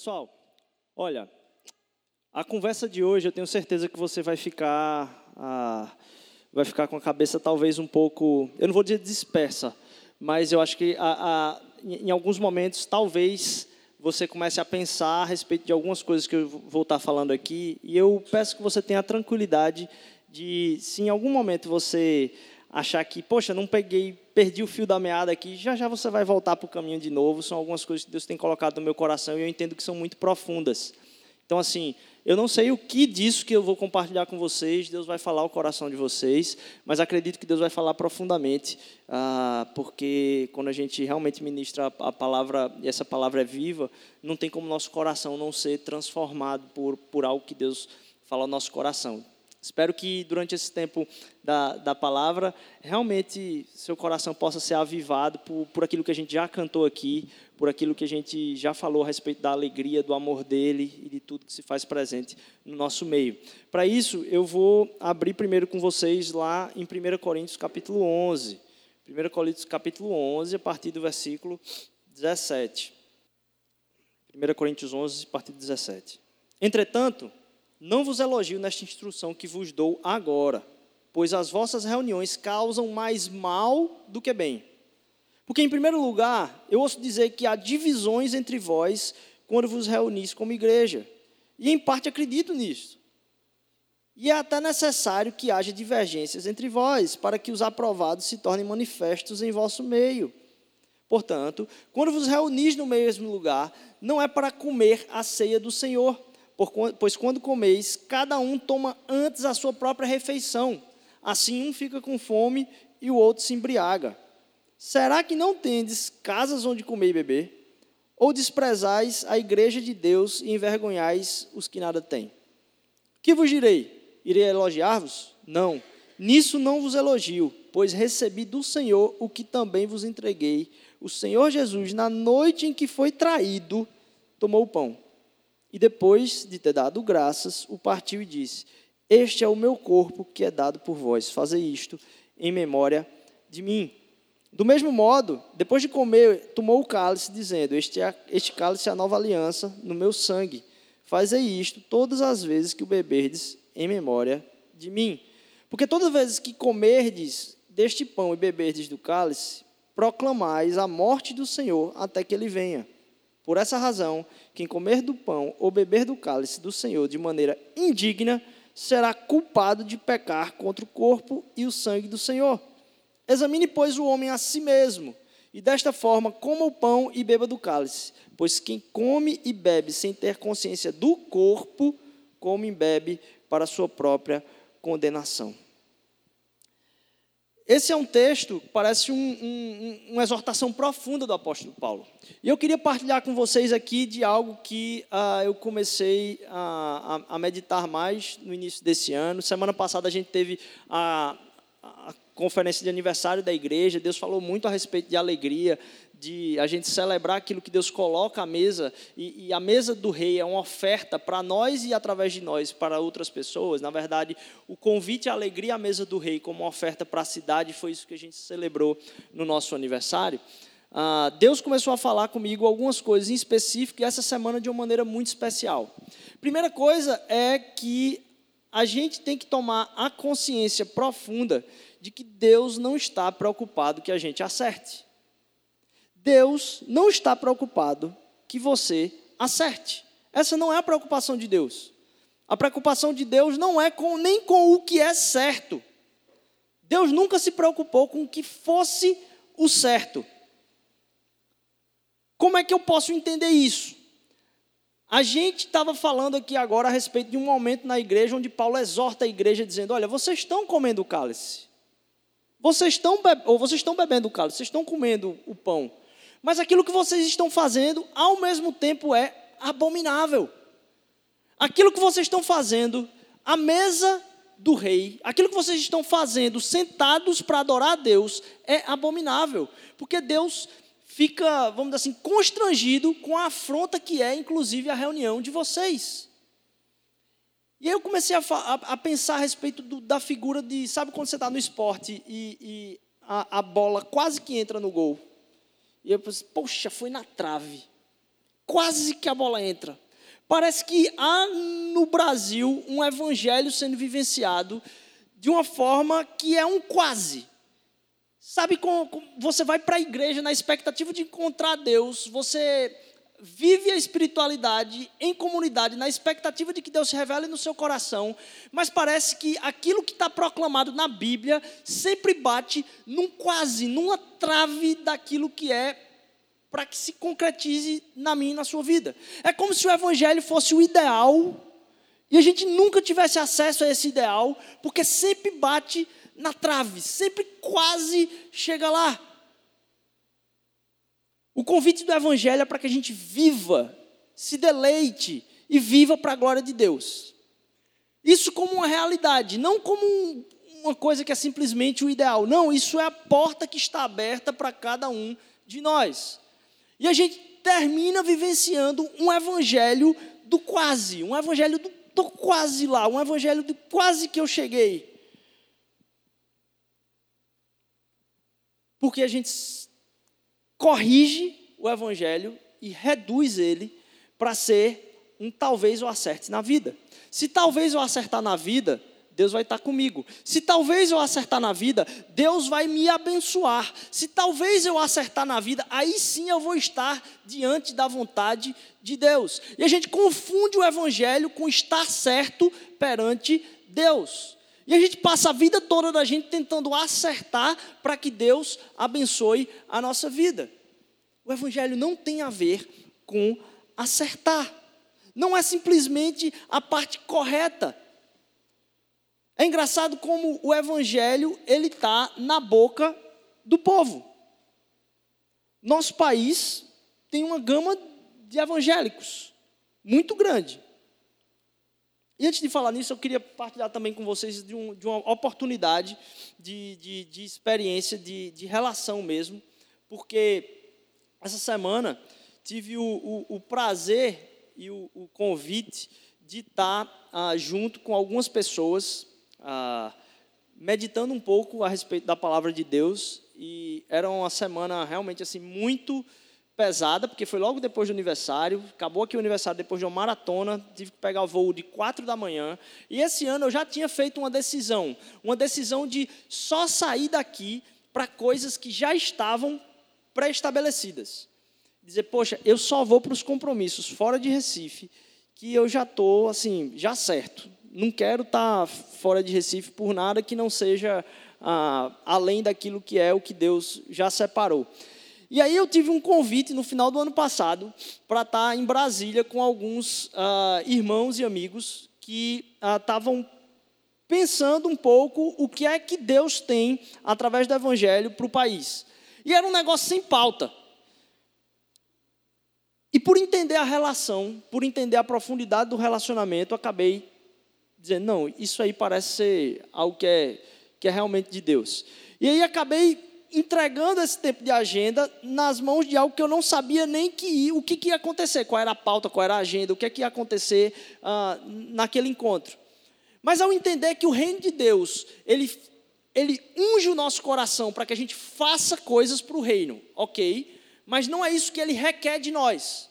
Pessoal, olha, a conversa de hoje eu tenho certeza que você vai ficar, ah, vai ficar com a cabeça talvez um pouco, eu não vou dizer dispersa, mas eu acho que a, a, em alguns momentos talvez você comece a pensar a respeito de algumas coisas que eu vou estar falando aqui e eu peço que você tenha a tranquilidade de, se em algum momento você achar que, poxa, não peguei, perdi o fio da meada aqui, já já você vai voltar para o caminho de novo. São algumas coisas que Deus tem colocado no meu coração e eu entendo que são muito profundas. Então, assim, eu não sei o que disso que eu vou compartilhar com vocês, Deus vai falar o coração de vocês, mas acredito que Deus vai falar profundamente, ah, porque quando a gente realmente ministra a palavra, e essa palavra é viva, não tem como nosso coração não ser transformado por, por algo que Deus fala ao nosso coração. Espero que durante esse tempo da, da palavra, realmente seu coração possa ser avivado por, por aquilo que a gente já cantou aqui, por aquilo que a gente já falou a respeito da alegria, do amor dele e de tudo que se faz presente no nosso meio. Para isso, eu vou abrir primeiro com vocês lá em 1 Coríntios capítulo 11. 1 Coríntios capítulo 11, a partir do versículo 17. 1 Coríntios 11, a partir do 17. Entretanto, não vos elogio nesta instrução que vos dou agora, pois as vossas reuniões causam mais mal do que bem. Porque, em primeiro lugar, eu ouço dizer que há divisões entre vós quando vos reunis como igreja. E, em parte, acredito nisso. E é até necessário que haja divergências entre vós, para que os aprovados se tornem manifestos em vosso meio. Portanto, quando vos reunis no mesmo lugar, não é para comer a ceia do Senhor pois quando comeis, cada um toma antes a sua própria refeição. Assim um fica com fome e o outro se embriaga. Será que não tendes casas onde comer e beber? Ou desprezais a igreja de Deus e envergonhais os que nada têm? Que vos direi? Irei elogiar-vos? Não. Nisso não vos elogio, pois recebi do Senhor o que também vos entreguei. O Senhor Jesus, na noite em que foi traído, tomou o pão e depois de ter dado graças, o partiu e disse: Este é o meu corpo que é dado por vós. Fazei isto em memória de mim. Do mesmo modo, depois de comer, tomou o cálice, dizendo: Este, é, este cálice é a nova aliança no meu sangue. Fazei isto todas as vezes que o beberdes em memória de mim. Porque todas as vezes que comerdes deste pão e beberdes do cálice, proclamais a morte do Senhor até que ele venha. Por essa razão, quem comer do pão ou beber do cálice do Senhor de maneira indigna será culpado de pecar contra o corpo e o sangue do Senhor. Examine, pois, o homem a si mesmo, e desta forma coma o pão e beba do cálice. Pois quem come e bebe sem ter consciência do corpo, come e bebe para sua própria condenação. Esse é um texto parece um, um, uma exortação profunda do apóstolo Paulo. E eu queria partilhar com vocês aqui de algo que uh, eu comecei a, a, a, meditar mais no início desse ano. Semana passada a gente teve a, a conferência de aniversário da igreja. Deus falou muito a respeito de alegria, de a gente celebrar aquilo que Deus coloca à mesa, e, e a mesa do rei é uma oferta para nós e através de nós para outras pessoas. Na verdade, o convite à alegria à mesa do rei como uma oferta para a cidade foi isso que a gente celebrou no nosso aniversário. Ah, Deus começou a falar comigo algumas coisas em específico e essa semana de uma maneira muito especial. Primeira coisa é que a gente tem que tomar a consciência profunda de que Deus não está preocupado que a gente acerte. Deus não está preocupado que você acerte. Essa não é a preocupação de Deus. A preocupação de Deus não é com, nem com o que é certo. Deus nunca se preocupou com o que fosse o certo. Como é que eu posso entender isso? A gente estava falando aqui agora a respeito de um momento na igreja onde Paulo exorta a igreja dizendo: Olha, vocês estão comendo o cálice, vocês estão, ou vocês estão bebendo o cálice, vocês estão comendo o pão, mas aquilo que vocês estão fazendo, ao mesmo tempo, é abominável. Aquilo que vocês estão fazendo, a mesa do rei, aquilo que vocês estão fazendo, sentados para adorar a Deus, é abominável. Porque Deus fica, vamos dizer assim, constrangido com a afronta que é, inclusive, a reunião de vocês. E aí eu comecei a, a, a pensar a respeito do, da figura de, sabe quando você está no esporte e, e a, a bola quase que entra no gol? E eu pensei, poxa, foi na trave. quase que a bola entra. Parece que há no Brasil um evangelho sendo vivenciado de uma forma que é um quase. Sabe, como você vai para a igreja na expectativa de encontrar Deus, você vive a espiritualidade em comunidade, na expectativa de que Deus se revele no seu coração, mas parece que aquilo que está proclamado na Bíblia sempre bate num quase, numa trave daquilo que é para que se concretize na minha e na sua vida. É como se o Evangelho fosse o ideal e a gente nunca tivesse acesso a esse ideal, porque sempre bate na trave, sempre quase chega lá. O convite do Evangelho é para que a gente viva, se deleite e viva para a glória de Deus. Isso como uma realidade, não como um, uma coisa que é simplesmente o ideal. Não, isso é a porta que está aberta para cada um de nós. E a gente termina vivenciando um evangelho do quase, um evangelho do tô quase lá, um evangelho do quase que eu cheguei. Porque a gente corrige o evangelho e reduz ele para ser um talvez eu acerte na vida. Se talvez eu acertar na vida, Deus vai estar comigo. Se talvez eu acertar na vida, Deus vai me abençoar. Se talvez eu acertar na vida, aí sim eu vou estar diante da vontade de Deus. E a gente confunde o evangelho com estar certo perante Deus. E a gente passa a vida toda da gente tentando acertar para que Deus abençoe a nossa vida. O Evangelho não tem a ver com acertar. Não é simplesmente a parte correta. É engraçado como o Evangelho ele está na boca do povo. Nosso país tem uma gama de evangélicos muito grande. E antes de falar nisso, eu queria partilhar também com vocês de, um, de uma oportunidade de, de, de experiência, de, de relação mesmo, porque essa semana tive o, o, o prazer e o, o, convite de estar ah, junto com algumas pessoas, ah, meditando um pouco a respeito da palavra de Deus. E era uma semana realmente assim muito pesada, porque foi logo depois do aniversário. Acabou aqui o aniversário depois de uma maratona, tive que pegar o voo de quatro da manhã. E esse ano eu já tinha feito uma decisão, uma decisão de só sair daqui para coisas que já estavam pré-estabelecidas. Dizer, poxa, eu só vou para os compromissos fora de Recife, que eu já estou, assim, já certo. Não quero estar tá fora de Recife por nada que não seja ah, além daquilo que é o que Deus já separou. E aí eu tive um convite no final do ano passado para estar tá em Brasília com alguns ah, irmãos e amigos que estavam ah, pensando um pouco o que é que Deus tem através do Evangelho para o país. E era um negócio sem pauta. E por entender a relação, por entender a profundidade do relacionamento, acabei dizendo: não, isso aí parece ser algo que é, que é realmente de Deus. E aí acabei entregando esse tempo de agenda nas mãos de algo que eu não sabia nem que o que, que ia acontecer, qual era a pauta, qual era a agenda, o que, é que ia acontecer ah, naquele encontro. Mas ao entender que o reino de Deus, ele ele unge o nosso coração para que a gente faça coisas para o reino, ok? Mas não é isso que ele requer de nós.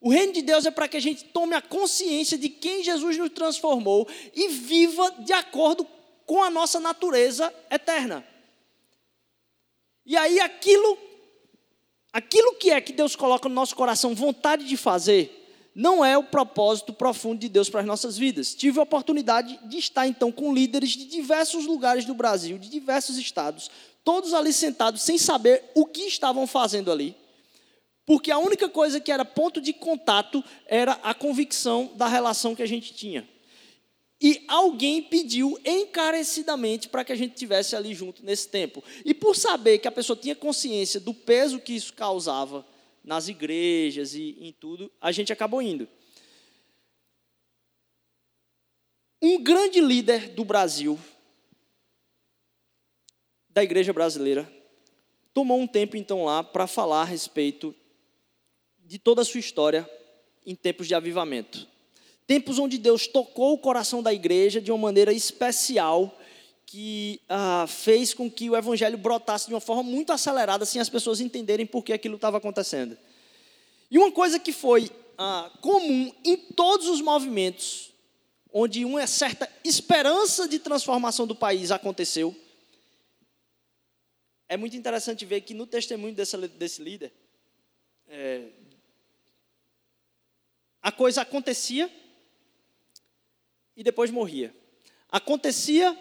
O reino de Deus é para que a gente tome a consciência de quem Jesus nos transformou e viva de acordo com a nossa natureza eterna. E aí aquilo, aquilo que é que Deus coloca no nosso coração vontade de fazer, não é o propósito profundo de Deus para as nossas vidas. Tive a oportunidade de estar então com líderes de diversos lugares do Brasil, de diversos estados, todos ali sentados sem saber o que estavam fazendo ali. Porque a única coisa que era ponto de contato era a convicção da relação que a gente tinha. E alguém pediu encarecidamente para que a gente tivesse ali junto nesse tempo. E por saber que a pessoa tinha consciência do peso que isso causava nas igrejas e em tudo, a gente acabou indo. Um grande líder do Brasil, da igreja brasileira, tomou um tempo então lá para falar a respeito de toda a sua história em tempos de avivamento. Tempos onde Deus tocou o coração da igreja de uma maneira especial que ah, fez com que o evangelho brotasse de uma forma muito acelerada, sem as pessoas entenderem por que aquilo estava acontecendo. E uma coisa que foi ah, comum em todos os movimentos, onde uma certa esperança de transformação do país aconteceu, é muito interessante ver que no testemunho desse, desse líder, é, a coisa acontecia e depois morria. Acontecia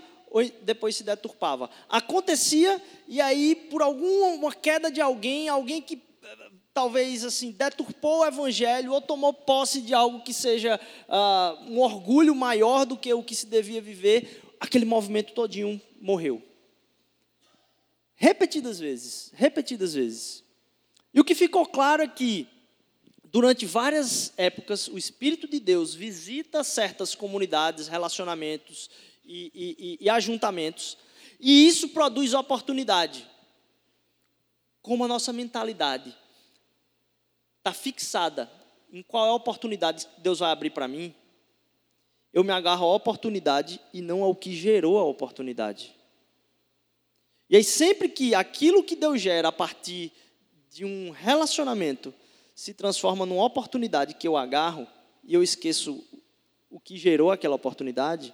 depois se deturpava. Acontecia e aí por alguma queda de alguém, alguém que eh, talvez assim deturpou o evangelho ou tomou posse de algo que seja uh, um orgulho maior do que o que se devia viver, aquele movimento todinho morreu. Repetidas vezes, repetidas vezes. E o que ficou claro é que durante várias épocas o Espírito de Deus visita certas comunidades, relacionamentos e, e, e ajuntamentos, e isso produz oportunidade. Como a nossa mentalidade está fixada em qual é a oportunidade que Deus vai abrir para mim, eu me agarro à oportunidade e não ao que gerou a oportunidade. E aí, sempre que aquilo que Deus gera a partir de um relacionamento se transforma numa oportunidade que eu agarro e eu esqueço o que gerou aquela oportunidade,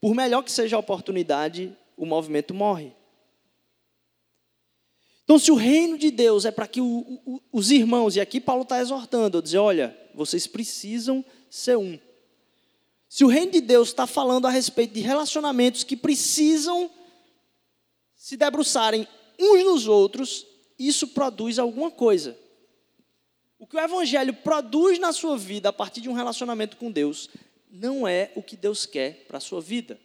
por melhor que seja a oportunidade, o movimento morre. Então, se o reino de Deus é para que o, o, os irmãos, e aqui Paulo está exortando, dizer, olha, vocês precisam ser um. Se o reino de Deus está falando a respeito de relacionamentos que precisam se debruçarem uns nos outros, isso produz alguma coisa. O que o Evangelho produz na sua vida a partir de um relacionamento com Deus não é o que Deus quer para a sua vida.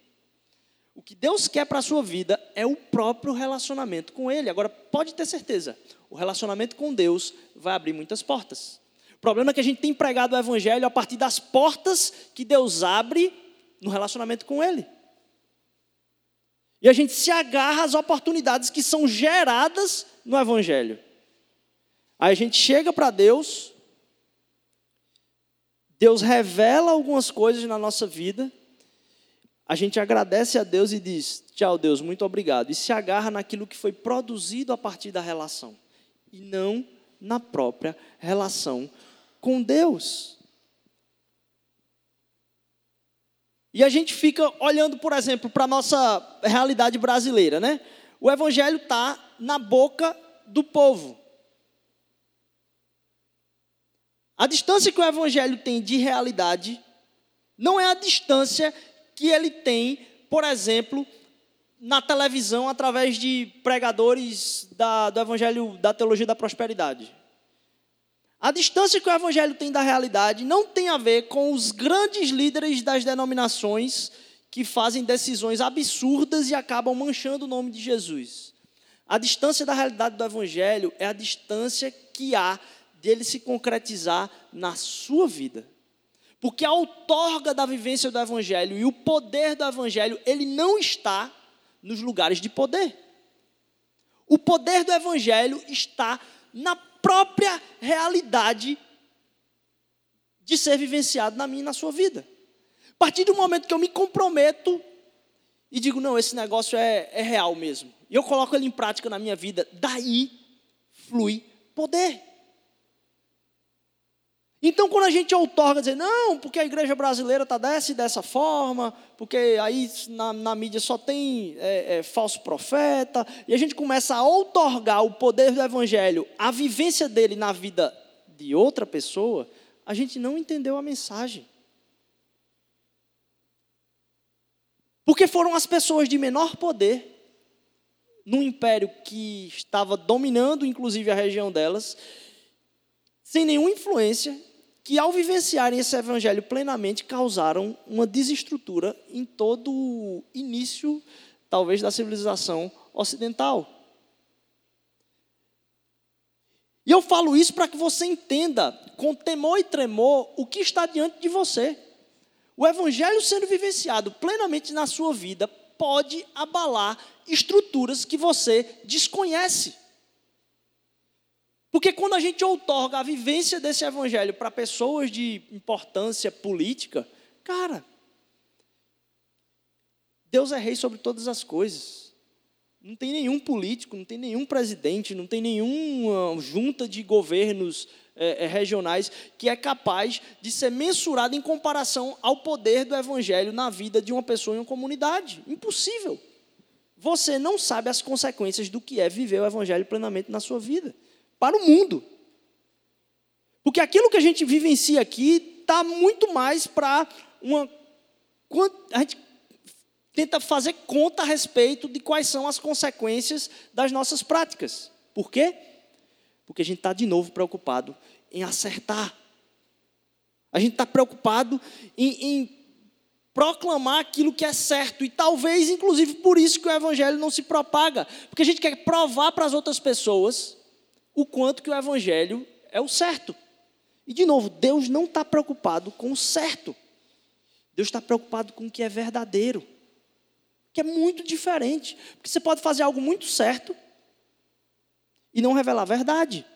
O que Deus quer para a sua vida é o próprio relacionamento com Ele. Agora, pode ter certeza, o relacionamento com Deus vai abrir muitas portas. O problema é que a gente tem pregado o Evangelho a partir das portas que Deus abre no relacionamento com Ele. E a gente se agarra às oportunidades que são geradas no Evangelho. Aí a gente chega para Deus, Deus revela algumas coisas na nossa vida, a gente agradece a Deus e diz: Tchau, Deus, muito obrigado. E se agarra naquilo que foi produzido a partir da relação, e não na própria relação com Deus. E a gente fica olhando, por exemplo, para a nossa realidade brasileira, né? O evangelho está na boca do povo. A distância que o Evangelho tem de realidade não é a distância que ele tem, por exemplo, na televisão através de pregadores da, do Evangelho da Teologia da Prosperidade. A distância que o Evangelho tem da realidade não tem a ver com os grandes líderes das denominações que fazem decisões absurdas e acabam manchando o nome de Jesus. A distância da realidade do Evangelho é a distância que há dele se concretizar na sua vida. Porque a outorga da vivência do Evangelho e o poder do Evangelho, ele não está nos lugares de poder. O poder do Evangelho está na própria realidade de ser vivenciado na minha e na sua vida. A partir do momento que eu me comprometo e digo, não, esse negócio é, é real mesmo, e eu coloco ele em prática na minha vida, daí flui poder. Então, quando a gente outorga dizer, não, porque a igreja brasileira está dessa e dessa forma, porque aí na, na mídia só tem é, é, falso profeta, e a gente começa a outorgar o poder do evangelho, a vivência dele na vida de outra pessoa, a gente não entendeu a mensagem. Porque foram as pessoas de menor poder, num império que estava dominando, inclusive, a região delas, sem nenhuma influência, que ao vivenciarem esse evangelho plenamente causaram uma desestrutura em todo o início, talvez, da civilização ocidental. E eu falo isso para que você entenda, com temor e tremor, o que está diante de você. O evangelho sendo vivenciado plenamente na sua vida pode abalar estruturas que você desconhece. Porque quando a gente outorga a vivência desse evangelho para pessoas de importância política, cara, Deus é rei sobre todas as coisas. Não tem nenhum político, não tem nenhum presidente, não tem nenhuma junta de governos é, é, regionais que é capaz de ser mensurado em comparação ao poder do evangelho na vida de uma pessoa em uma comunidade. Impossível. Você não sabe as consequências do que é viver o evangelho plenamente na sua vida, para o mundo. Porque aquilo que a gente vivencia aqui está muito mais para uma. A gente tenta fazer conta a respeito de quais são as consequências das nossas práticas. Por quê? Porque a gente está de novo preocupado em acertar. A gente está preocupado em, em proclamar aquilo que é certo. E talvez, inclusive, por isso que o Evangelho não se propaga. Porque a gente quer provar para as outras pessoas o quanto que o Evangelho é o certo. E, de novo, Deus não está preocupado com o certo. Deus está preocupado com o que é verdadeiro. Que é muito diferente. Porque você pode fazer algo muito certo e não revelar a verdade.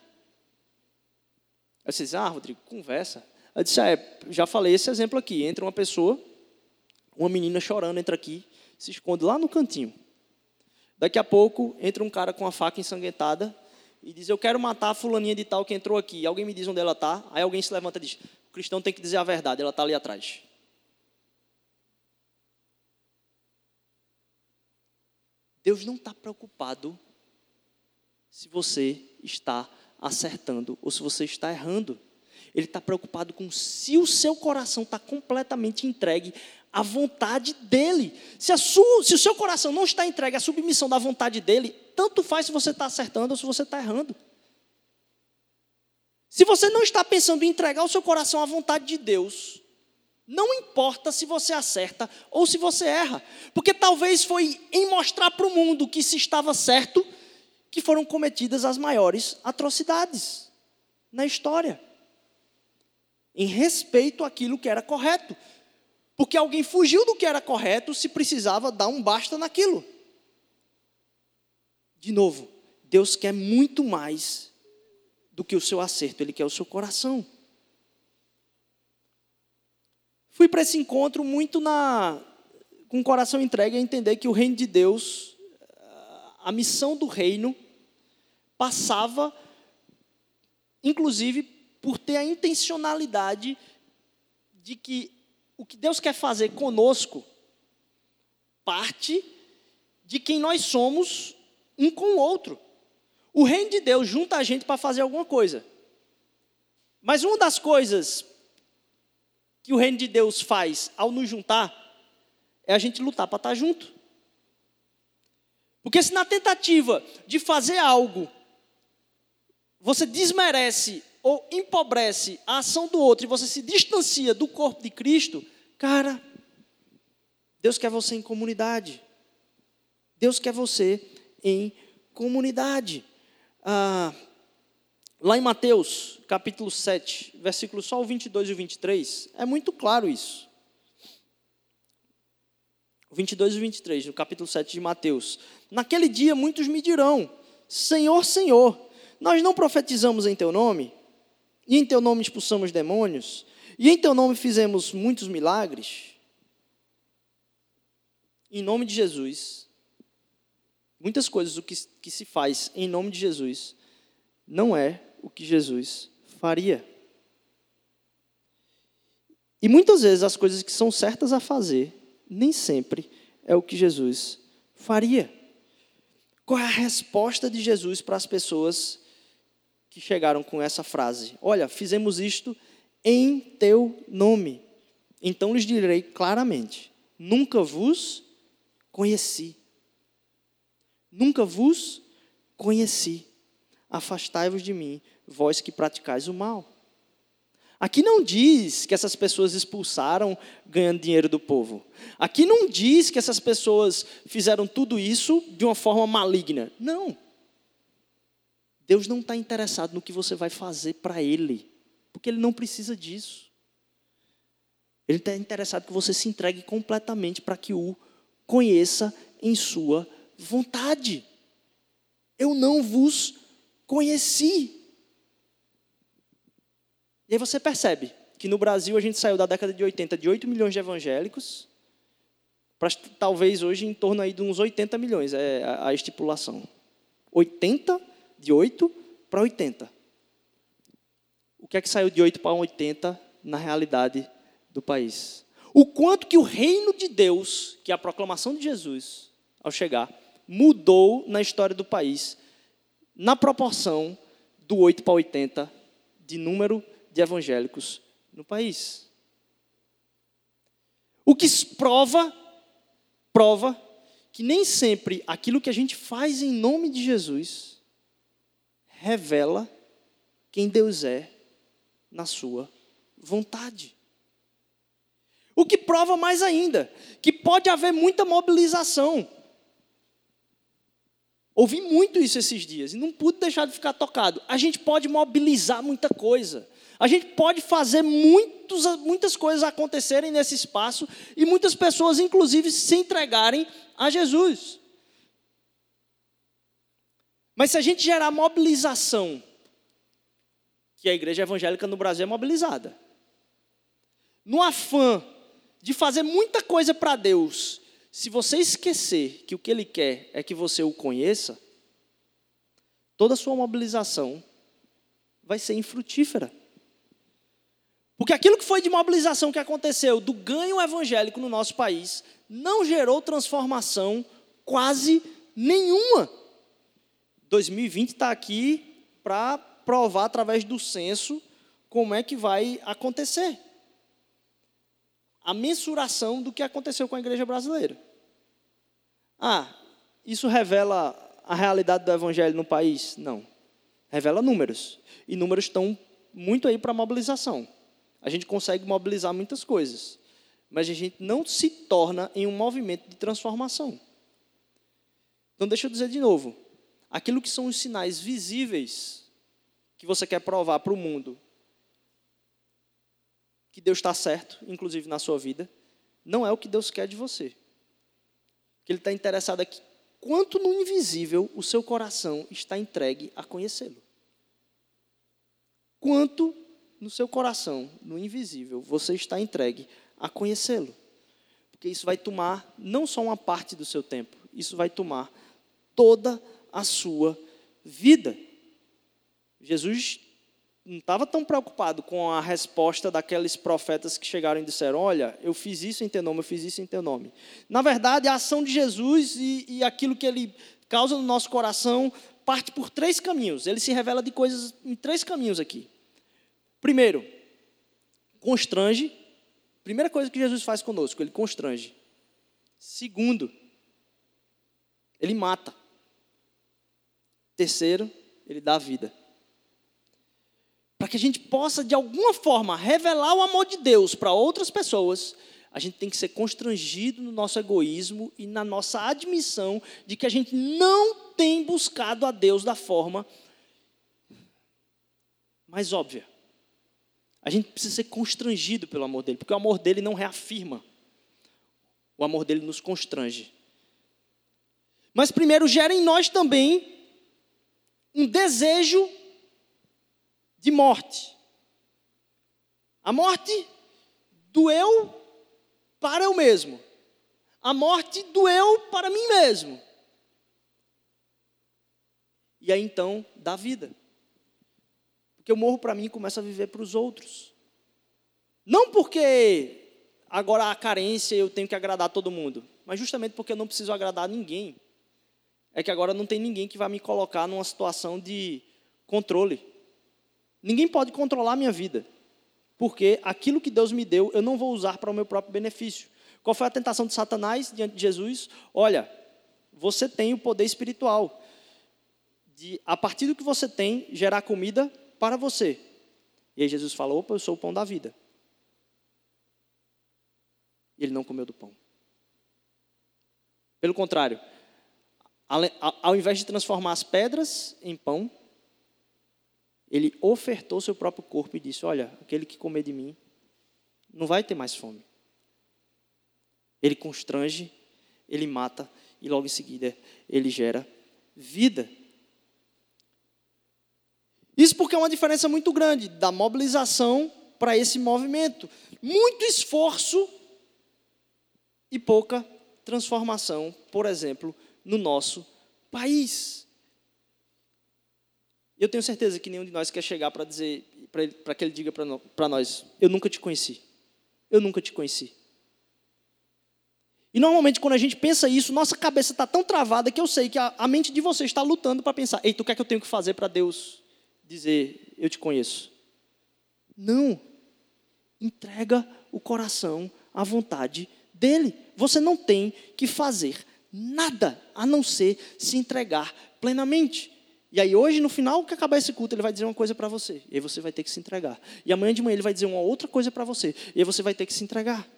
Aí você diz, ah, Rodrigo, conversa. Eu disse, ah, é, já falei esse exemplo aqui. Entra uma pessoa, uma menina chorando, entra aqui, se esconde lá no cantinho. Daqui a pouco, entra um cara com a faca ensanguentada e diz: Eu quero matar a fulaninha de tal que entrou aqui. Alguém me diz onde ela está. Aí alguém se levanta e diz: O cristão tem que dizer a verdade, ela está ali atrás. Deus não está preocupado se você está acertando ou se você está errando. Ele está preocupado com se o seu coração está completamente entregue à vontade dele. Se, sua, se, o seu coração não está entregue à submissão da vontade dele, tanto faz se você está acertando ou se você está errando. Se você não está pensando em entregar o seu coração à vontade de Deus, não importa se você acerta ou se você erra, porque talvez foi em mostrar para o mundo que se estava certo que foram cometidas as maiores atrocidades na história em respeito àquilo que era correto. Porque alguém fugiu do que era correto, se precisava dar um basta naquilo. De novo, Deus quer muito mais do que o seu acerto, Ele quer o seu coração. Fui para esse encontro muito na, com o coração entregue a entender que o reino de Deus, a missão do reino, passava, inclusive, por ter a intencionalidade de que o que Deus quer fazer conosco parte de quem nós somos um com o outro. O reino de Deus junta a gente para fazer alguma coisa. Mas uma das coisas que o reino de Deus faz ao nos juntar é a gente lutar para estar junto. Porque se na tentativa de fazer algo você desmerece ou empobrece a ação do outro e você se distancia do corpo de Cristo, cara, Deus quer você em comunidade. Deus quer você em comunidade. Ah, lá em Mateus, capítulo 7, versículos só o 22 e o 23, é muito claro isso. 22 e 23, no capítulo 7 de Mateus. Naquele dia muitos me dirão: Senhor, Senhor, nós não profetizamos em teu nome? e em teu nome expulsamos demônios, e em teu nome fizemos muitos milagres. Em nome de Jesus, muitas coisas o que, que se faz em nome de Jesus não é o que Jesus faria. E muitas vezes as coisas que são certas a fazer, nem sempre é o que Jesus faria. Qual é a resposta de Jesus para as pessoas que chegaram com essa frase: Olha, fizemos isto em teu nome. Então lhes direi claramente: Nunca vos conheci. Nunca vos conheci. Afastai-vos de mim, vós que praticais o mal. Aqui não diz que essas pessoas expulsaram ganhando dinheiro do povo. Aqui não diz que essas pessoas fizeram tudo isso de uma forma maligna. Não. Deus não está interessado no que você vai fazer para Ele, porque Ele não precisa disso. Ele está interessado que você se entregue completamente para que o conheça em sua vontade. Eu não vos conheci. E aí você percebe que no Brasil a gente saiu da década de 80 de 8 milhões de evangélicos para talvez hoje em torno aí de uns 80 milhões, é a estipulação. 80 de 8 para 80. o que é que saiu de 8 para 80 na realidade do país. O quanto que o reino de Deus, que é a proclamação de Jesus, ao chegar, mudou na história do país, na proporção do 8 para 80 de número de evangélicos no país. O que prova, prova que nem sempre aquilo que a gente faz em nome de Jesus revela quem Deus é na sua vontade. O que prova mais ainda que pode haver muita mobilização. Ouvi muito isso esses dias e não pude deixar de ficar tocado. A gente pode mobilizar muita coisa. A gente pode fazer muitos, muitas coisas acontecerem nesse espaço e muitas pessoas, inclusive, se entregarem a Jesus. Mas se a gente gerar mobilização, que a igreja evangélica no Brasil é mobilizada, no afã de fazer muita coisa para Deus, se você esquecer que o que Ele quer é que você o conheça, toda a sua mobilização vai ser infrutífera. Porque aquilo que foi de mobilização que aconteceu do ganho evangélico no nosso país não gerou transformação quase nenhuma. 2020 está aqui para provar através do censo como é que vai acontecer a mensuração do que aconteceu com a igreja brasileira. Ah, isso revela a realidade do evangelho no país? Não. Revela números. E números estão muito aí para mobilização. A gente consegue mobilizar muitas coisas. Mas a gente não se torna em um movimento de transformação. Então, deixa eu dizer de novo: aquilo que são os sinais visíveis que você quer provar para o mundo que Deus está certo, inclusive na sua vida, não é o que Deus quer de você. Que Ele está interessado aqui. Quanto no invisível o seu coração está entregue a conhecê-lo. Quanto no seu coração, no invisível, você está entregue a conhecê-lo. Porque isso vai tomar não só uma parte do seu tempo, isso vai tomar toda a sua vida. Jesus não estava tão preocupado com a resposta daqueles profetas que chegaram e disseram: Olha, eu fiz isso em teu nome, eu fiz isso em teu nome. Na verdade, a ação de Jesus e, e aquilo que ele causa no nosso coração parte por três caminhos. Ele se revela de coisas em três caminhos aqui. Primeiro, constrange. Primeira coisa que Jesus faz conosco, ele constrange. Segundo, ele mata. Terceiro, ele dá vida que a gente possa, de alguma forma, revelar o amor de Deus para outras pessoas, a gente tem que ser constrangido no nosso egoísmo e na nossa admissão de que a gente não tem buscado a Deus da forma mais óbvia. A gente precisa ser constrangido pelo amor dele, porque o amor dele não reafirma, o amor dele nos constrange. Mas primeiro gera em nós também um desejo de morte. A morte doeu para eu mesmo. A morte doeu para mim mesmo. E aí então dá vida. Porque eu morro para mim e começo a viver para os outros. Não porque agora há carência eu tenho que agradar todo mundo, mas justamente porque eu não preciso agradar ninguém. É que agora não tem ninguém que vai me colocar numa situação de controle. Ninguém pode controlar a minha vida, porque aquilo que Deus me deu eu não vou usar para o meu próprio benefício. Qual foi a tentação de Satanás diante de Jesus? Olha, você tem o poder espiritual de, a partir do que você tem, gerar comida para você. E aí Jesus falou: opa, eu sou o pão da vida. E ele não comeu do pão. Pelo contrário, ao invés de transformar as pedras em pão, ele ofertou seu próprio corpo e disse: Olha, aquele que comer de mim não vai ter mais fome. Ele constrange, ele mata e logo em seguida ele gera vida. Isso porque é uma diferença muito grande da mobilização para esse movimento. Muito esforço e pouca transformação, por exemplo, no nosso país. Eu tenho certeza que nenhum de nós quer chegar para dizer para que ele diga para nós: Eu nunca te conheci. Eu nunca te conheci. E normalmente, quando a gente pensa isso, nossa cabeça está tão travada que eu sei que a, a mente de você está lutando para pensar: Ei, tu quer que eu tenho que fazer para Deus dizer: Eu te conheço? Não. Entrega o coração à vontade dele. Você não tem que fazer nada a não ser se entregar plenamente. E aí hoje, no final que acabar esse culto, ele vai dizer uma coisa para você. E aí você vai ter que se entregar. E amanhã de manhã ele vai dizer uma outra coisa para você. E aí você vai ter que se entregar.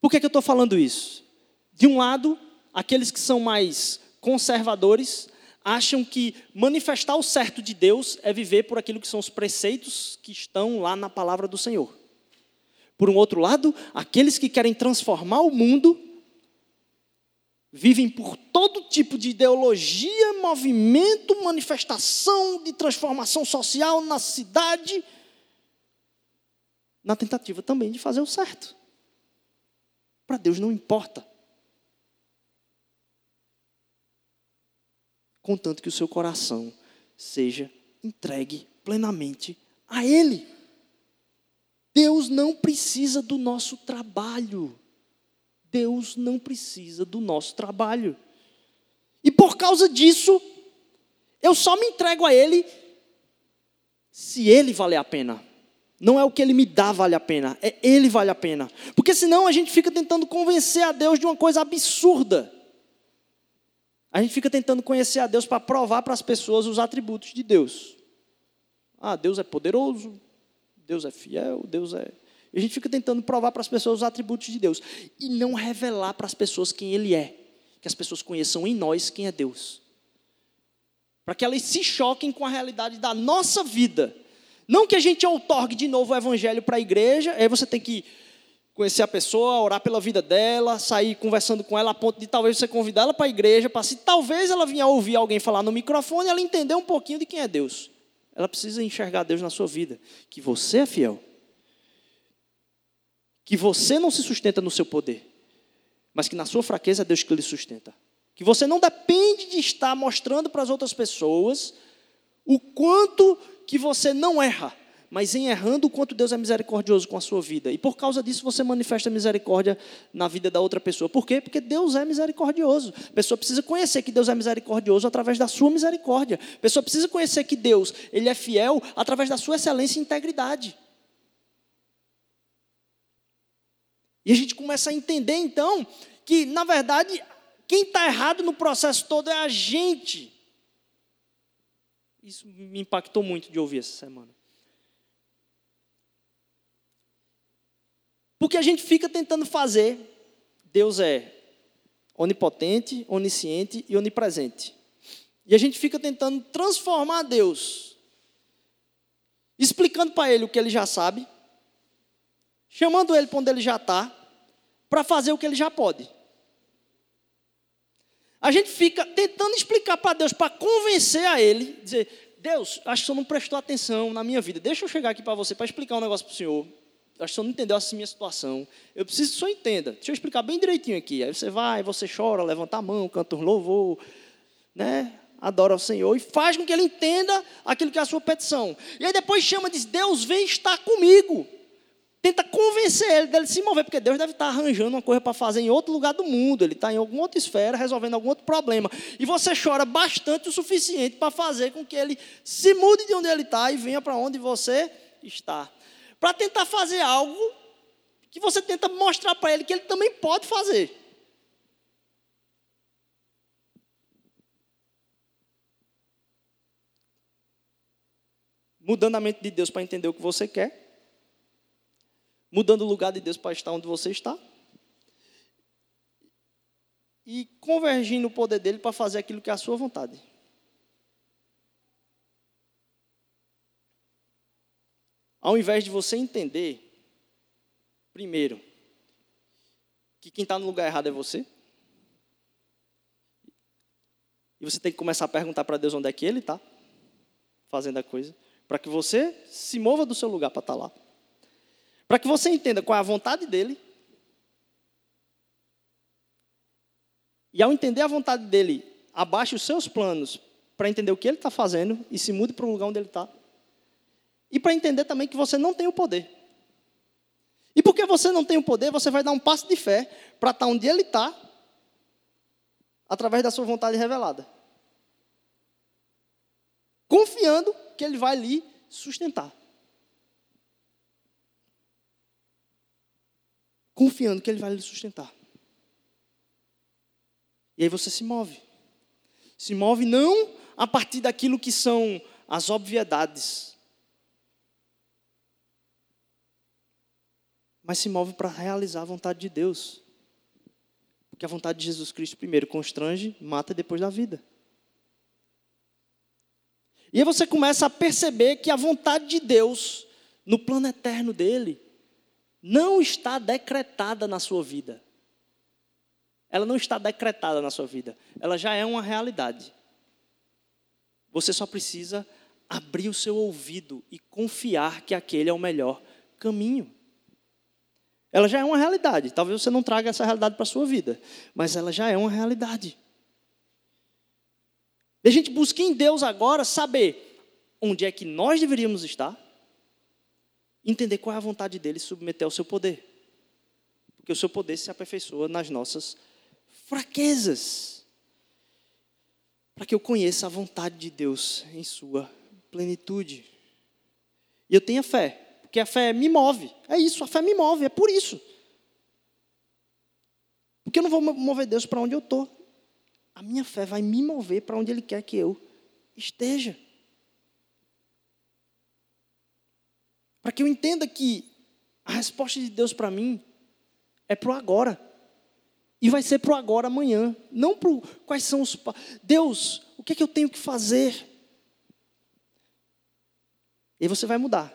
Por que, que eu estou falando isso? De um lado, aqueles que são mais conservadores acham que manifestar o certo de Deus é viver por aquilo que são os preceitos que estão lá na palavra do Senhor. Por um outro lado, aqueles que querem transformar o mundo vivem por todo tipo de ideologia, movimento, manifestação de transformação social na cidade, na tentativa também de fazer o certo. Para Deus não importa. Contanto que o seu coração seja entregue plenamente a Ele. Deus não precisa do nosso trabalho. Deus não precisa do nosso trabalho. E por causa disso, eu só me entrego a Ele se Ele valer a pena. Não é o que ele me dá vale a pena, é ele vale a pena. Porque senão a gente fica tentando convencer a Deus de uma coisa absurda. A gente fica tentando conhecer a Deus para provar para as pessoas os atributos de Deus. Ah, Deus é poderoso, Deus é fiel, Deus é. A gente fica tentando provar para as pessoas os atributos de Deus e não revelar para as pessoas quem Ele é. Que as pessoas conheçam em nós quem é Deus. Para que elas se choquem com a realidade da nossa vida não que a gente outorgue de novo o evangelho para a igreja, aí você tem que conhecer a pessoa, orar pela vida dela, sair conversando com ela a ponto de talvez você convidar ela para a igreja, para se talvez ela vinha ouvir alguém falar no microfone, ela entender um pouquinho de quem é Deus. Ela precisa enxergar Deus na sua vida, que você é fiel. Que você não se sustenta no seu poder, mas que na sua fraqueza é Deus que lhe sustenta. Que você não depende de estar mostrando para as outras pessoas o quanto que você não erra, mas em errando o quanto Deus é misericordioso com a sua vida. E por causa disso você manifesta misericórdia na vida da outra pessoa. Por quê? Porque Deus é misericordioso. A pessoa precisa conhecer que Deus é misericordioso através da sua misericórdia. A pessoa precisa conhecer que Deus, ele é fiel através da sua excelência e integridade. E a gente começa a entender então que, na verdade, quem está errado no processo todo é a gente. Isso me impactou muito de ouvir essa semana. Porque a gente fica tentando fazer, Deus é onipotente, onisciente e onipresente. E a gente fica tentando transformar Deus, explicando para Ele o que Ele já sabe, chamando Ele para onde Ele já está, para fazer o que Ele já pode. A gente fica tentando explicar para Deus, para convencer a Ele, dizer: Deus, acho que o senhor não prestou atenção na minha vida. Deixa eu chegar aqui para você para explicar um negócio para o senhor. Acho que o senhor não entendeu a minha situação. Eu preciso que o senhor entenda. Deixa eu explicar bem direitinho aqui. Aí você vai, você chora, levanta a mão, canta um louvor, né? adora o Senhor e faz com que ele entenda aquilo que é a sua petição. E aí depois chama e diz: Deus vem estar comigo tenta convencer ele dele se mover, porque Deus deve estar arranjando uma coisa para fazer em outro lugar do mundo, ele está em alguma outra esfera, resolvendo algum outro problema. E você chora bastante o suficiente para fazer com que ele se mude de onde ele está e venha para onde você está. Para tentar fazer algo que você tenta mostrar para ele que ele também pode fazer. Mudando a mente de Deus para entender o que você quer mudando o lugar de Deus para estar onde você está. E convergindo o poder dele para fazer aquilo que é a sua vontade. Ao invés de você entender, primeiro, que quem está no lugar errado é você. E você tem que começar a perguntar para Deus onde é que Ele está fazendo a coisa. Para que você se mova do seu lugar para estar lá. Para que você entenda qual é a vontade dele. E ao entender a vontade dele, abaixe os seus planos para entender o que ele está fazendo e se mude para o lugar onde ele está. E para entender também que você não tem o poder. E porque você não tem o poder, você vai dar um passo de fé para estar onde ele está, através da sua vontade revelada. Confiando que ele vai lhe sustentar. Confiando que ele vai lhe sustentar. E aí você se move. Se move não a partir daquilo que são as obviedades, mas se move para realizar a vontade de Deus. Porque a vontade de Jesus Cristo primeiro constrange, mata depois dá vida. E aí você começa a perceber que a vontade de Deus, no plano eterno dele, não está decretada na sua vida. Ela não está decretada na sua vida. Ela já é uma realidade. Você só precisa abrir o seu ouvido e confiar que aquele é o melhor caminho. Ela já é uma realidade. Talvez você não traga essa realidade para a sua vida, mas ela já é uma realidade. E a gente busca em Deus agora saber onde é que nós deveríamos estar, entender qual é a vontade dele e submeter ao seu poder. Porque o seu poder se aperfeiçoa nas nossas fraquezas. Para que eu conheça a vontade de Deus em sua plenitude. E eu tenha fé porque a fé me move. É isso, a fé me move, é por isso. Porque eu não vou mover Deus para onde eu estou. A minha fé vai me mover para onde Ele quer que eu esteja. Para que eu entenda que a resposta de Deus para mim é para o agora. E vai ser para o agora amanhã. Não para quais são os. Deus, o que é que eu tenho que fazer? E você vai mudar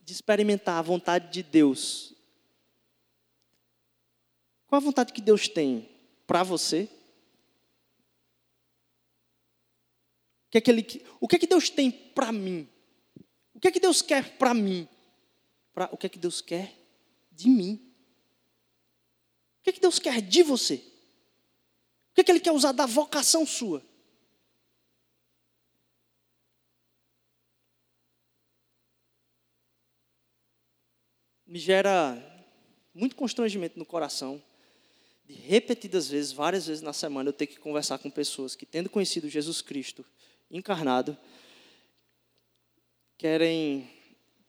de experimentar a vontade de Deus. Qual a vontade que Deus tem para você? O que, é que, ele, o que é que Deus tem para mim? Que é que Deus quer para mim? Pra, o que é que Deus quer de mim? O que é que Deus quer de você? O que é que Ele quer usar da vocação sua? me gera muito constrangimento no coração de repetidas vezes, várias vezes na semana, eu ter que conversar com pessoas que, tendo conhecido Jesus Cristo encarnado, querem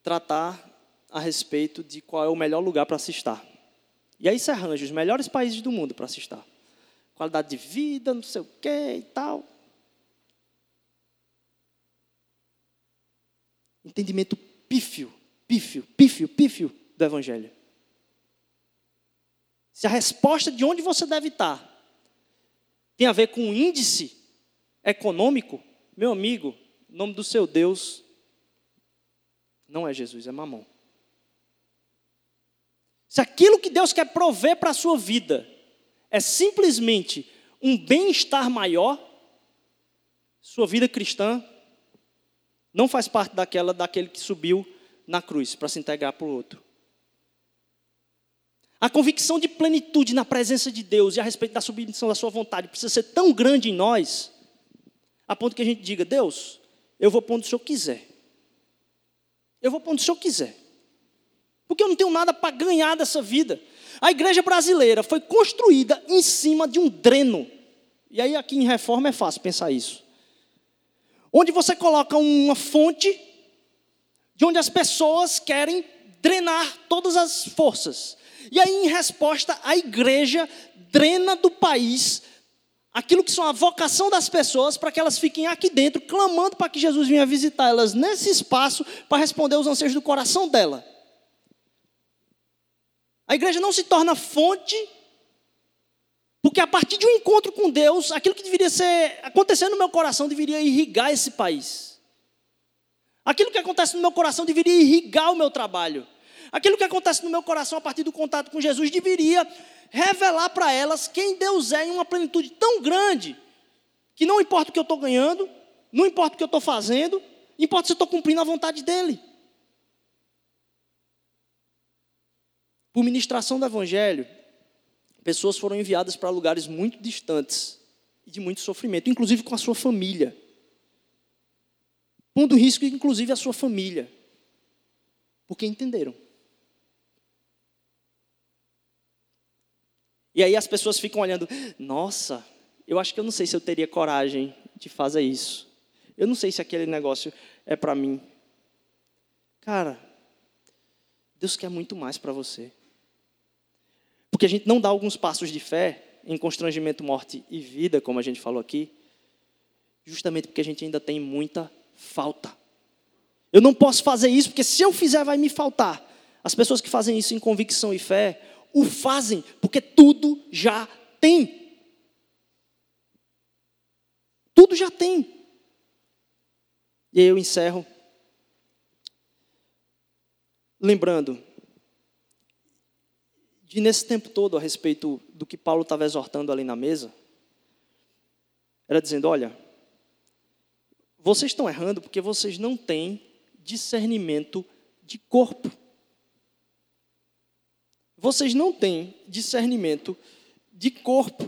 tratar a respeito de qual é o melhor lugar para se estar. E aí se arranja os melhores países do mundo para se estar. Qualidade de vida, não sei o quê e tal. Entendimento pífio, pífio, pífio, pífio do Evangelho. Se a resposta de onde você deve estar tem a ver com o índice econômico, meu amigo, o nome do seu Deus não é Jesus, é mamão. Se aquilo que Deus quer prover para a sua vida é simplesmente um bem-estar maior, sua vida cristã não faz parte daquela daquele que subiu na cruz para se integrar para o outro. A convicção de plenitude na presença de Deus e a respeito da submissão da sua vontade precisa ser tão grande em nós, a ponto que a gente diga: Deus, eu vou pôr onde o Senhor quiser. Eu vou pôr onde o Senhor quiser. Porque eu não tenho nada para ganhar dessa vida. A igreja brasileira foi construída em cima de um dreno. E aí, aqui em reforma, é fácil pensar isso. Onde você coloca uma fonte de onde as pessoas querem drenar todas as forças. E aí, em resposta, a igreja drena do país aquilo que são a vocação das pessoas para que elas fiquem aqui dentro, clamando para que Jesus venha visitar elas nesse espaço para responder aos anseios do coração dela. A igreja não se torna fonte, porque a partir de um encontro com Deus, aquilo que deveria ser acontecer no meu coração deveria irrigar esse país. Aquilo que acontece no meu coração deveria irrigar o meu trabalho. Aquilo que acontece no meu coração a partir do contato com Jesus deveria revelar para elas quem Deus é em uma plenitude tão grande que não importa o que eu estou ganhando, não importa o que eu estou fazendo, importa se eu estou cumprindo a vontade dEle. Por ministração do Evangelho, pessoas foram enviadas para lugares muito distantes e de muito sofrimento, inclusive com a sua família. pondo risco inclusive a sua família, porque entenderam. E aí as pessoas ficam olhando, nossa, eu acho que eu não sei se eu teria coragem de fazer isso. Eu não sei se aquele negócio é para mim. Cara, Deus quer muito mais para você. Porque a gente não dá alguns passos de fé em constrangimento, morte e vida, como a gente falou aqui, justamente porque a gente ainda tem muita falta. Eu não posso fazer isso, porque se eu fizer, vai me faltar. As pessoas que fazem isso em convicção e fé, o fazem porque tudo já tem. Tudo já tem. E eu encerro lembrando de nesse tempo todo a respeito do que Paulo estava exortando ali na mesa, era dizendo: olha, vocês estão errando porque vocês não têm discernimento de corpo. Vocês não têm discernimento de corpo.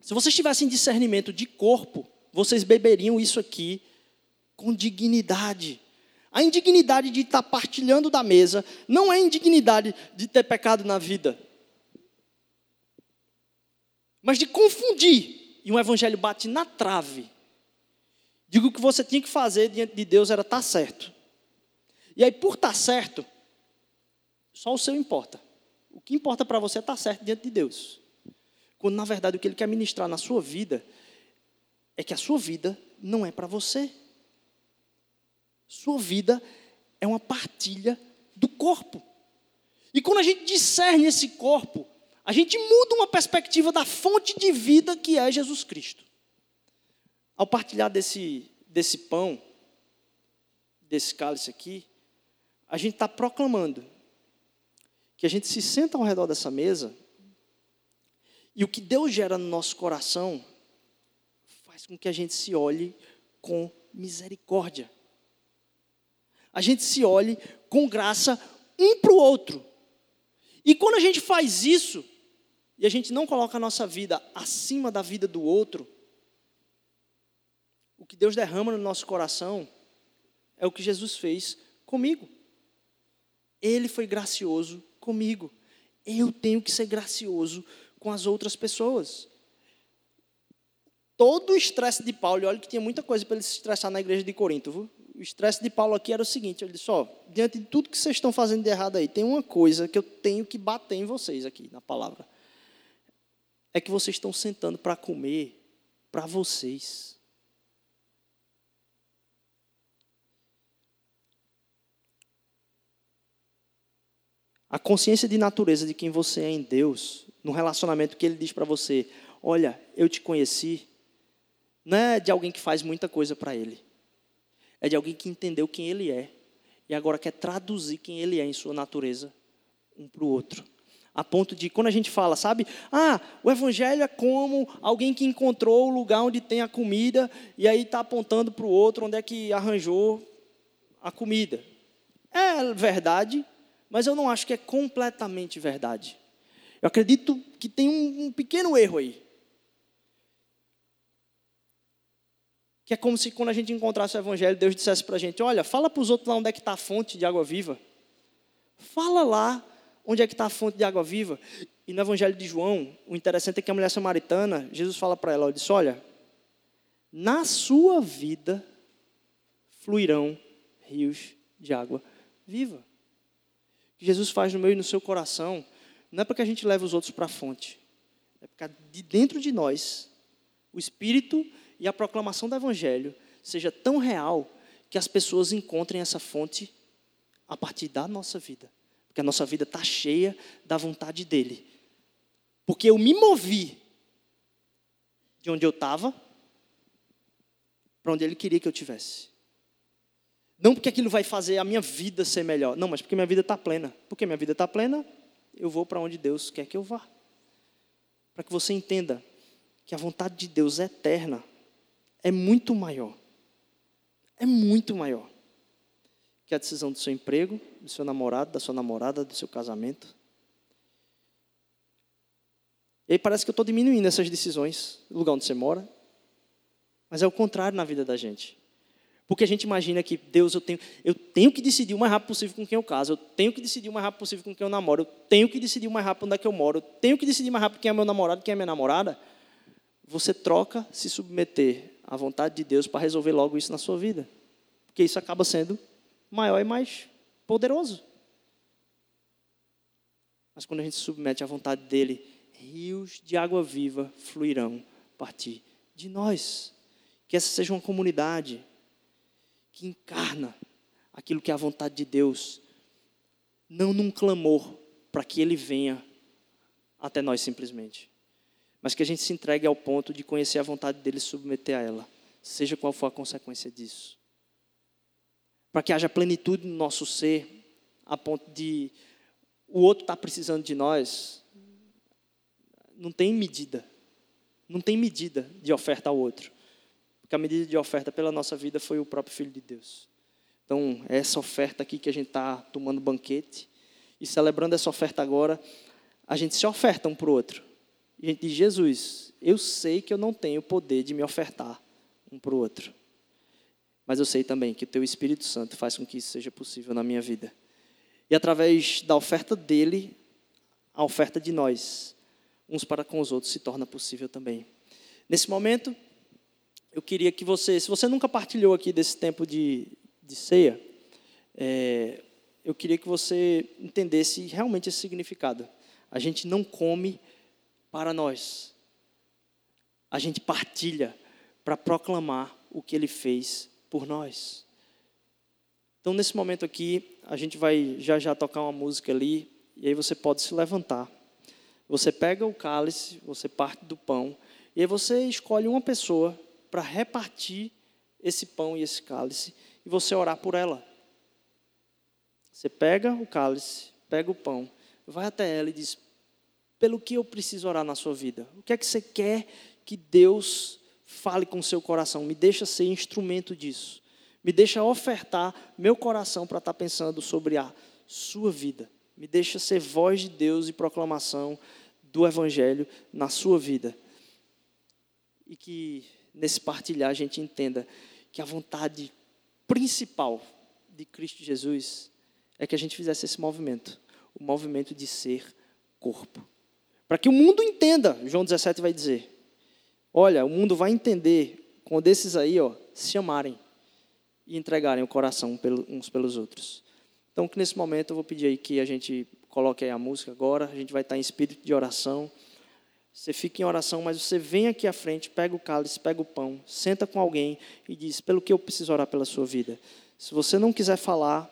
Se vocês tivessem discernimento de corpo, vocês beberiam isso aqui com dignidade. A indignidade de estar partilhando da mesa não é indignidade de ter pecado na vida, mas de confundir. E um evangelho bate na trave Digo que o que você tinha que fazer diante de Deus era estar tá certo. E aí, por estar tá certo, só o seu importa. O que importa para você é estar tá certo diante de Deus. Quando, na verdade, o que Ele quer ministrar na sua vida é que a sua vida não é para você. Sua vida é uma partilha do corpo. E quando a gente discerne esse corpo, a gente muda uma perspectiva da fonte de vida que é Jesus Cristo. Ao partilhar desse, desse pão, desse cálice aqui, a gente está proclamando que a gente se senta ao redor dessa mesa e o que Deus gera no nosso coração faz com que a gente se olhe com misericórdia. A gente se olhe com graça um para o outro. E quando a gente faz isso, e a gente não coloca a nossa vida acima da vida do outro, o que Deus derrama no nosso coração é o que Jesus fez comigo. Ele foi gracioso comigo. Eu tenho que ser gracioso com as outras pessoas. Todo o estresse de Paulo, e olha que tinha muita coisa para ele se estressar na igreja de Corinto. Viu? O estresse de Paulo aqui era o seguinte: ele disse, ó, diante de tudo que vocês estão fazendo de errado aí, tem uma coisa que eu tenho que bater em vocês aqui, na palavra. É que vocês estão sentando para comer para vocês. A consciência de natureza de quem você é em Deus, no relacionamento que Ele diz para você: Olha, eu te conheci, não é de alguém que faz muita coisa para Ele, é de alguém que entendeu quem Ele é e agora quer traduzir quem Ele é em sua natureza um para o outro. A ponto de, quando a gente fala, sabe, ah, o Evangelho é como alguém que encontrou o lugar onde tem a comida e aí está apontando para o outro onde é que arranjou a comida. É verdade, mas eu não acho que é completamente verdade. Eu acredito que tem um, um pequeno erro aí. Que é como se quando a gente encontrasse o Evangelho, Deus dissesse para a gente: Olha, fala para os outros lá onde é que está a fonte de água viva. Fala lá onde é que está a fonte de água viva. E no Evangelho de João, o interessante é que a mulher samaritana, Jesus fala para ela: Ele disse, Olha, na sua vida fluirão rios de água viva que Jesus faz no meu e no seu coração, não é para que a gente leve os outros para a fonte, é porque de dentro de nós, o Espírito e a proclamação do Evangelho seja tão real que as pessoas encontrem essa fonte a partir da nossa vida. Porque a nossa vida está cheia da vontade dEle. Porque eu me movi de onde eu estava para onde Ele queria que eu tivesse. Não porque aquilo vai fazer a minha vida ser melhor. Não, mas porque minha vida está plena. Porque minha vida está plena, eu vou para onde Deus quer que eu vá. Para que você entenda que a vontade de Deus é eterna, é muito maior. É muito maior que a decisão do seu emprego, do seu namorado, da sua namorada, do seu casamento. E aí parece que eu estou diminuindo essas decisões, o lugar onde você mora. Mas é o contrário na vida da gente. Porque a gente imagina que, Deus, eu tenho, eu tenho que decidir o mais rápido possível com quem eu caso, eu tenho que decidir o mais rápido possível com quem eu namoro, eu tenho que decidir o mais rápido onde é que eu moro, eu tenho que decidir mais rápido quem é meu namorado, quem é minha namorada. Você troca se submeter à vontade de Deus para resolver logo isso na sua vida. Porque isso acaba sendo maior e mais poderoso. Mas quando a gente se submete à vontade dele, rios de água viva fluirão a partir de nós. Que essa seja uma comunidade que encarna aquilo que é a vontade de Deus, não num clamor para que Ele venha até nós simplesmente, mas que a gente se entregue ao ponto de conhecer a vontade dele e submeter a ela, seja qual for a consequência disso. Para que haja plenitude no nosso ser, a ponto de o outro estar tá precisando de nós, não tem medida, não tem medida de oferta ao outro. Porque a medida de oferta pela nossa vida foi o próprio Filho de Deus. Então, é essa oferta aqui que a gente está tomando banquete e celebrando essa oferta agora, a gente se oferta um para o outro. E a gente diz: Jesus, eu sei que eu não tenho o poder de me ofertar um para o outro. Mas eu sei também que o Teu Espírito Santo faz com que isso seja possível na minha vida. E através da oferta dele, a oferta de nós, uns para com os outros, se torna possível também. Nesse momento, eu queria que você, se você nunca partilhou aqui desse tempo de, de ceia, é, eu queria que você entendesse realmente esse significado. A gente não come para nós, a gente partilha para proclamar o que ele fez por nós. Então, nesse momento aqui, a gente vai já já tocar uma música ali, e aí você pode se levantar. Você pega o cálice, você parte do pão, e aí você escolhe uma pessoa para repartir esse pão e esse cálice e você orar por ela. Você pega o cálice, pega o pão, vai até ela e diz: pelo que eu preciso orar na sua vida? O que é que você quer que Deus fale com o seu coração? Me deixa ser instrumento disso. Me deixa ofertar meu coração para estar pensando sobre a sua vida. Me deixa ser voz de Deus e proclamação do Evangelho na sua vida. E que nesse partilhar, a gente entenda que a vontade principal de Cristo Jesus é que a gente fizesse esse movimento o movimento de ser corpo. Para que o mundo entenda, João 17 vai dizer: olha, o mundo vai entender quando esses aí ó, se amarem e entregarem o coração uns pelos outros. Então, que nesse momento eu vou pedir aí que a gente coloque aí a música agora, a gente vai estar em espírito de oração. Você fica em oração, mas você vem aqui à frente, pega o cálice, pega o pão, senta com alguém e diz: pelo que eu preciso orar pela sua vida. Se você não quiser falar,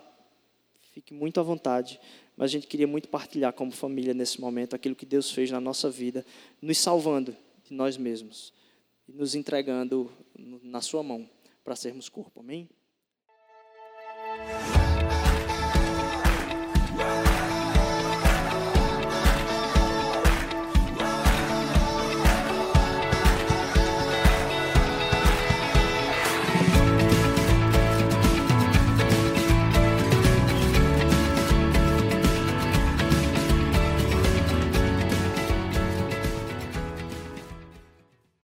fique muito à vontade, mas a gente queria muito partilhar como família nesse momento aquilo que Deus fez na nossa vida, nos salvando de nós mesmos e nos entregando na sua mão para sermos corpo. Amém?